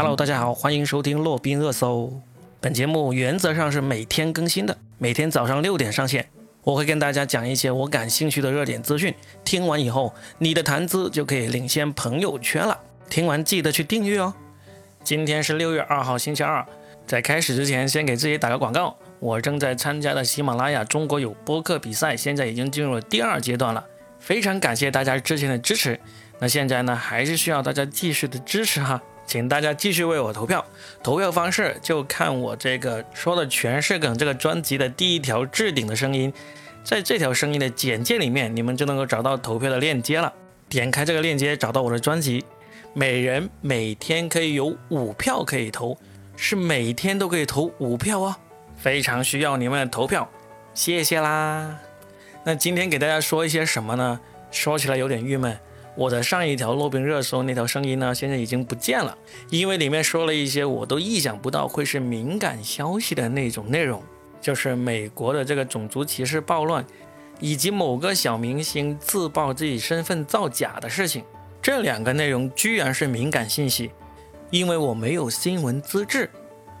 Hello，大家好，欢迎收听洛宾热搜。本节目原则上是每天更新的，每天早上六点上线。我会跟大家讲一些我感兴趣的热点资讯，听完以后，你的谈资就可以领先朋友圈了。听完记得去订阅哦。今天是六月二号，星期二。在开始之前，先给自己打个广告。我正在参加的喜马拉雅中国有播客比赛，现在已经进入了第二阶段了。非常感谢大家之前的支持。那现在呢，还是需要大家继续的支持哈，请大家继续为我投票。投票方式就看我这个说的全是梗这个专辑的第一条置顶的声音，在这条声音的简介里面，你们就能够找到投票的链接了。点开这个链接，找到我的专辑，每人每天可以有五票可以投。是每天都可以投五票哦，非常需要你们的投票，谢谢啦。那今天给大家说一些什么呢？说起来有点郁闷，我的上一条洛宾热搜那条声音呢，现在已经不见了，因为里面说了一些我都意想不到会是敏感消息的那种内容，就是美国的这个种族歧视暴乱，以及某个小明星自曝自己身份造假的事情，这两个内容居然是敏感信息。因为我没有新闻资质，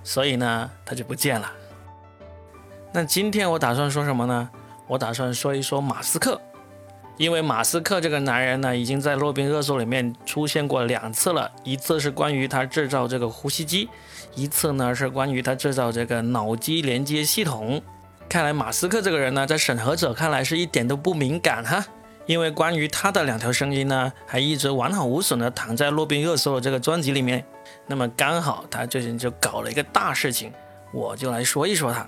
所以呢，它就不见了。那今天我打算说什么呢？我打算说一说马斯克，因为马斯克这个男人呢，已经在洛宾热搜里面出现过两次了，一次是关于他制造这个呼吸机，一次呢是关于他制造这个脑机连接系统。看来马斯克这个人呢，在审核者看来是一点都不敏感哈。因为关于他的两条声音呢，还一直完好无损的躺在洛宾热搜的这个专辑里面。那么刚好他最近就搞了一个大事情，我就来说一说他。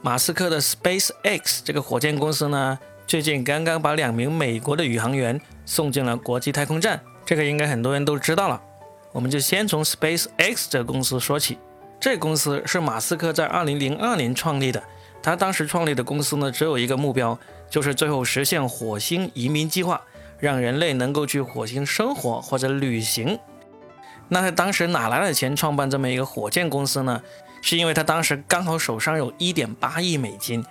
马斯克的 Space X 这个火箭公司呢，最近刚刚把两名美国的宇航员送进了国际太空站，这个应该很多人都知道了。我们就先从 Space X 这个公司说起。这公司是马斯克在2002年创立的，他当时创立的公司呢，只有一个目标。就是最后实现火星移民计划，让人类能够去火星生活或者旅行。那他当时哪来的钱创办这么一个火箭公司呢？是因为他当时刚好手上有一点八亿美金，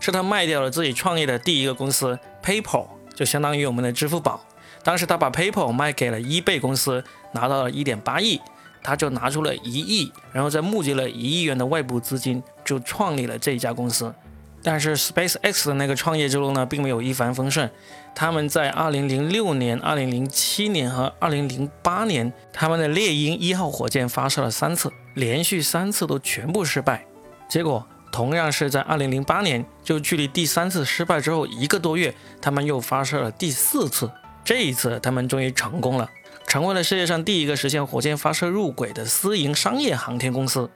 是他卖掉了自己创业的第一个公司 PayPal，就相当于我们的支付宝。当时他把 PayPal 卖给了 eBay 公司，拿到了一点八亿，他就拿出了一亿，然后再募集了一亿元的外部资金，就创立了这一家公司。但是 Space X 的那个创业之路呢，并没有一帆风顺。他们在2006年、2007年和2008年，他们的猎鹰一号火箭发射了三次，连续三次都全部失败。结果同样是在2008年，就距离第三次失败之后一个多月，他们又发射了第四次。这一次他们终于成功了，成为了世界上第一个实现火箭发射入轨的私营商业航天公司。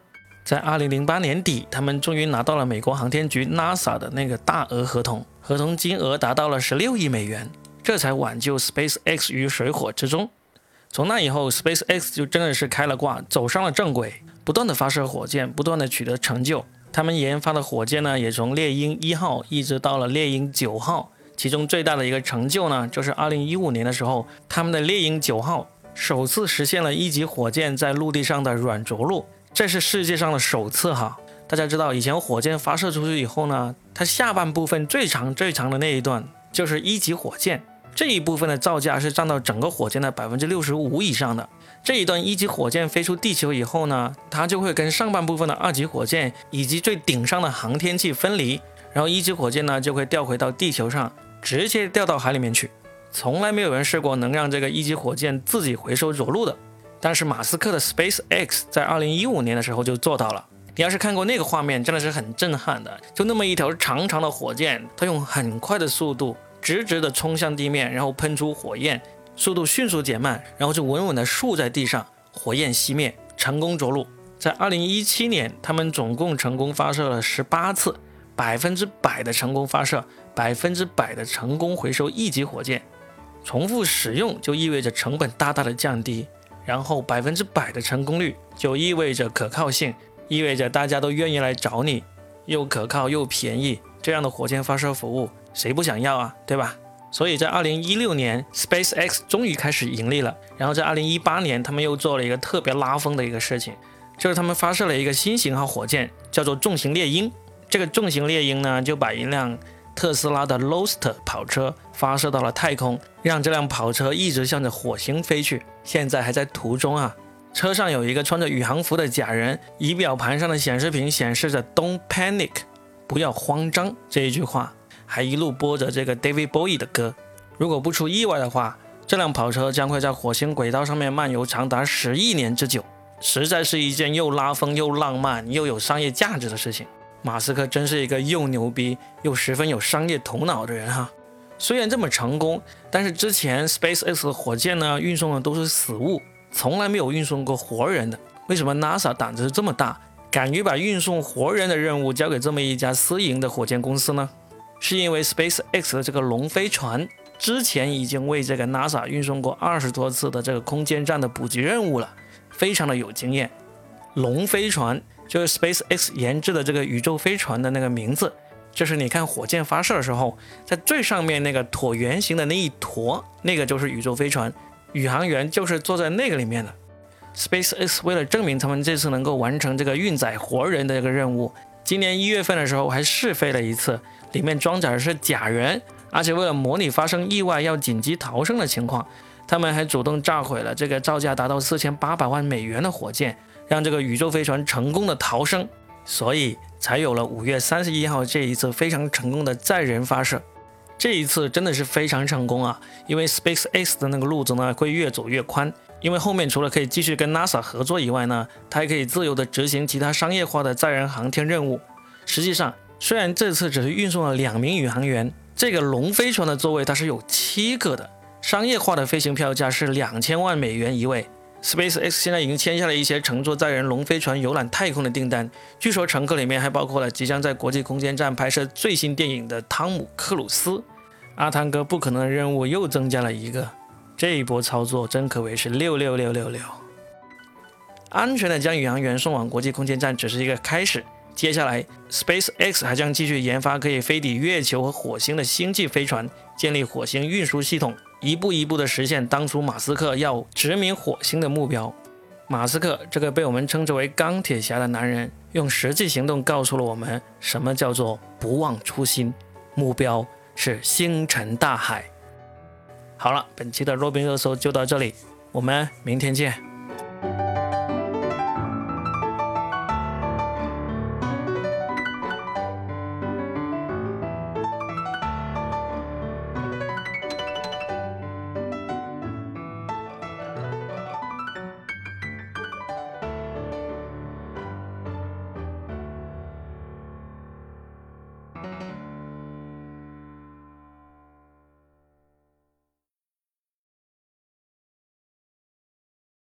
在二零零八年底，他们终于拿到了美国航天局 NASA 的那个大额合同，合同金额达到了十六亿美元，这才挽救 Space X 于水火之中。从那以后，Space X 就真的是开了挂，走上了正轨，不断的发射火箭，不断的取得成就。他们研发的火箭呢，也从猎鹰一号一直到了猎鹰九号。其中最大的一个成就呢，就是二零一五年的时候，他们的猎鹰九号首次实现了一级火箭在陆地上的软着陆。这是世界上的首次哈，大家知道以前火箭发射出去以后呢，它下半部分最长最长的那一段就是一级火箭，这一部分的造价是占到整个火箭的百分之六十五以上的。这一段一级火箭飞出地球以后呢，它就会跟上半部分的二级火箭以及最顶上的航天器分离，然后一级火箭呢就会掉回到地球上，直接掉到海里面去。从来没有人试过能让这个一级火箭自己回收着陆的。但是马斯克的 Space X 在二零一五年的时候就做到了。你要是看过那个画面，真的是很震撼的。就那么一条长长的火箭，它用很快的速度直直的冲向地面，然后喷出火焰，速度迅速减慢，然后就稳稳的竖在地上，火焰熄灭，成功着陆。在二零一七年，他们总共成功发射了十八次，百分之百的成功发射，百分之百的成功回收一级火箭。重复使用就意味着成本大大的降低。然后百分之百的成功率就意味着可靠性，意味着大家都愿意来找你，又可靠又便宜，这样的火箭发射服务谁不想要啊？对吧？所以在二零一六年，Space X 终于开始盈利了。然后在二零一八年，他们又做了一个特别拉风的一个事情，就是他们发射了一个新型号火箭，叫做重型猎鹰。这个重型猎鹰呢，就把一辆特斯拉的 r o a s t e r 跑车发射到了太空，让这辆跑车一直向着火星飞去。现在还在途中啊！车上有一个穿着宇航服的假人，仪表盘上的显示屏显示着 “Don't panic”，不要慌张这一句话，还一路播着这个 David Bowie 的歌。如果不出意外的话，这辆跑车将会在火星轨道上面漫游长达十亿年之久，实在是一件又拉风又浪漫又有商业价值的事情。马斯克真是一个又牛逼又十分有商业头脑的人哈。虽然这么成功，但是之前 SpaceX 的火箭呢运送的都是死物。从来没有运送过活人的，为什么 NASA 胆子这么大，敢于把运送活人的任务交给这么一家私营的火箭公司呢？是因为 SpaceX 的这个龙飞船之前已经为这个 NASA 运送过二十多次的这个空间站的补给任务了，非常的有经验。龙飞船就是 SpaceX 研制的这个宇宙飞船的那个名字，就是你看火箭发射的时候，在最上面那个椭圆形的那一坨，那个就是宇宙飞船。宇航员就是坐在那个里面的。SpaceX 为了证明他们这次能够完成这个运载活人的这个任务，今年一月份的时候还试飞了一次，里面装载的是假人，而且为了模拟发生意外要紧急逃生的情况，他们还主动炸毁了这个造价达到四千八百万美元的火箭，让这个宇宙飞船成功的逃生，所以才有了五月三十一号这一次非常成功的载人发射。这一次真的是非常成功啊！因为 SpaceX 的那个路子呢会越走越宽，因为后面除了可以继续跟 NASA 合作以外呢，它还可以自由的执行其他商业化的载人航天任务。实际上，虽然这次只是运送了两名宇航员，这个龙飞船的座位它是有七个的，商业化的飞行票价是两千万美元一位。SpaceX 现在已经签下了一些乘坐载人龙飞船游览太空的订单，据说乘客里面还包括了即将在国际空间站拍摄最新电影的汤姆·克鲁斯。阿汤哥不可能的任务又增加了一个，这一波操作真可谓是六六六六六。安全的将宇航员送往国际空间站只是一个开始，接下来 SpaceX 还将继续研发可以飞抵月球和火星的星际飞船，建立火星运输系统。一步一步地实现当初马斯克要殖民火星的目标。马斯克这个被我们称之为钢铁侠的男人，用实际行动告诉了我们什么叫做不忘初心，目标是星辰大海。好了，本期的若冰热搜就到这里，我们明天见。